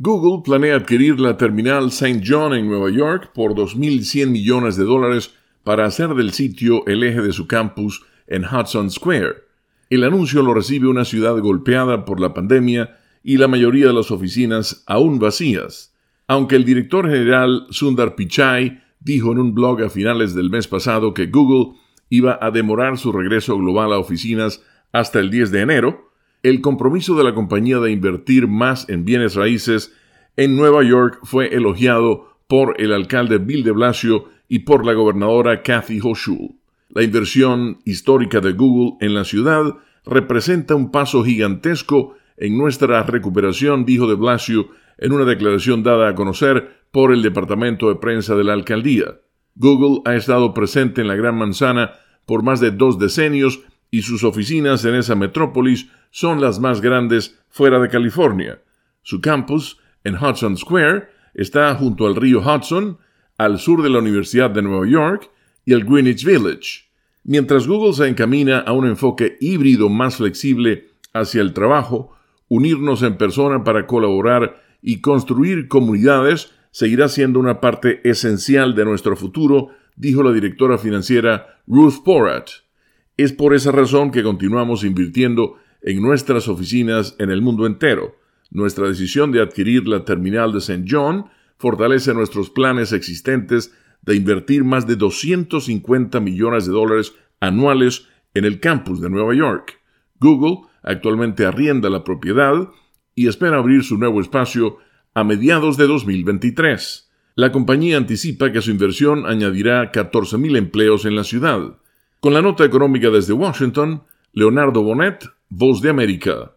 Google planea adquirir la terminal St. John en Nueva York por 2.100 millones de dólares para hacer del sitio el eje de su campus en Hudson Square. El anuncio lo recibe una ciudad golpeada por la pandemia y la mayoría de las oficinas aún vacías. Aunque el director general Sundar Pichai dijo en un blog a finales del mes pasado que Google iba a demorar su regreso global a oficinas hasta el 10 de enero, el compromiso de la compañía de invertir más en bienes raíces en Nueva York fue elogiado por el alcalde Bill de Blasio y por la gobernadora Kathy Hochul. La inversión histórica de Google en la ciudad representa un paso gigantesco en nuestra recuperación, dijo de Blasio en una declaración dada a conocer por el Departamento de Prensa de la Alcaldía. Google ha estado presente en la Gran Manzana por más de dos decenios y sus oficinas en esa metrópolis son las más grandes fuera de California. Su campus, en Hudson Square, está junto al río Hudson, al sur de la Universidad de Nueva York y el Greenwich Village. Mientras Google se encamina a un enfoque híbrido más flexible hacia el trabajo, unirnos en persona para colaborar y construir comunidades seguirá siendo una parte esencial de nuestro futuro, dijo la directora financiera Ruth Porat. Es por esa razón que continuamos invirtiendo en nuestras oficinas en el mundo entero. Nuestra decisión de adquirir la terminal de St. John fortalece nuestros planes existentes de invertir más de 250 millones de dólares anuales en el campus de Nueva York. Google actualmente arrienda la propiedad y espera abrir su nuevo espacio a mediados de 2023. La compañía anticipa que su inversión añadirá 14.000 empleos en la ciudad. Con la nota económica desde Washington, Leonardo Bonet, Voz de América.